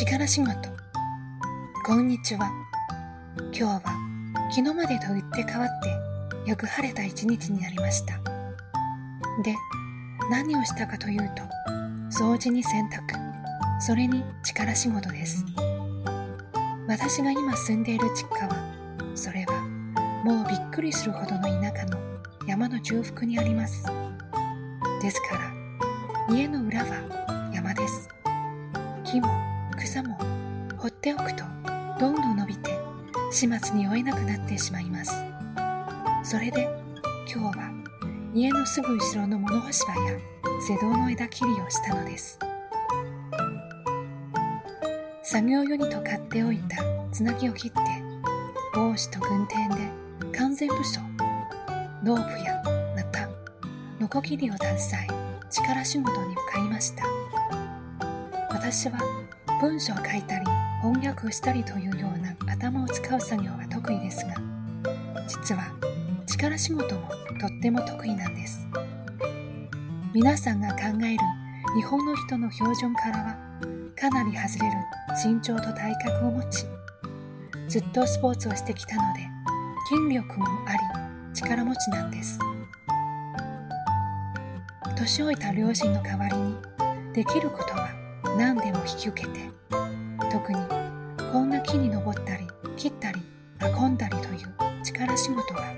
力仕事こんにちは。今日は昨日までと打って変わってよく晴れた一日になりました。で何をしたかというと掃除に洗濯それに力仕事です。私が今住んでいる実家はそれはもうびっくりするほどの田舎の山の中腹にあります。ですから家の裏は山です。木も草も放っておくとどんどん伸びて始末に追えなくなってしまいます。それで今日は家のすぐ後ろの物干し場や瀬戸の枝切りをしたのです。作業用にと買っておいたつなぎを切って帽子と軍手で完全武装ロープやナタノコギリを携え力仕事に向かいました。私は文章を書いたり翻訳したりというような頭を使う作業は得意ですが実は力仕事もとっても得意なんです。皆さんが考える日本の人の標準からはかなり外れる身長と体格を持ちずっとスポーツをしてきたので筋力もあり力持ちなんです。年老いた両親の代わりにできることは何でも引き受けて特にこんな木に登ったり切ったり運んだりという力仕事は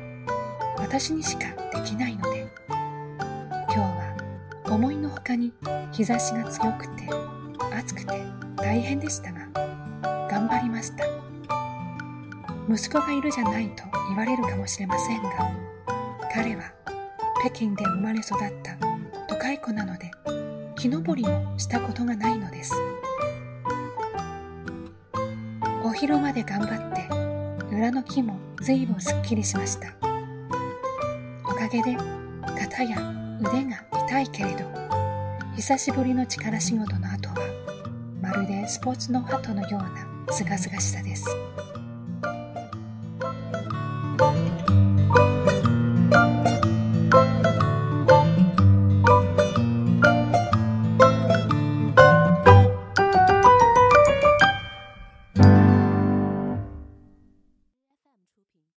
私にしかできないので今日は思いのほかに日差しが強くて暑くて大変でしたが頑張りました。息子がいるじゃないと言われるかもしれませんが彼は北京で生まれ育った都会子なので木登りもしたことがないのですお昼まで頑張って裏の木も随分すっきりしましたおかげで肩や腕が痛いけれど久しぶりの力仕事の後はまるでスポーツの鳩のようなすがすがしさです。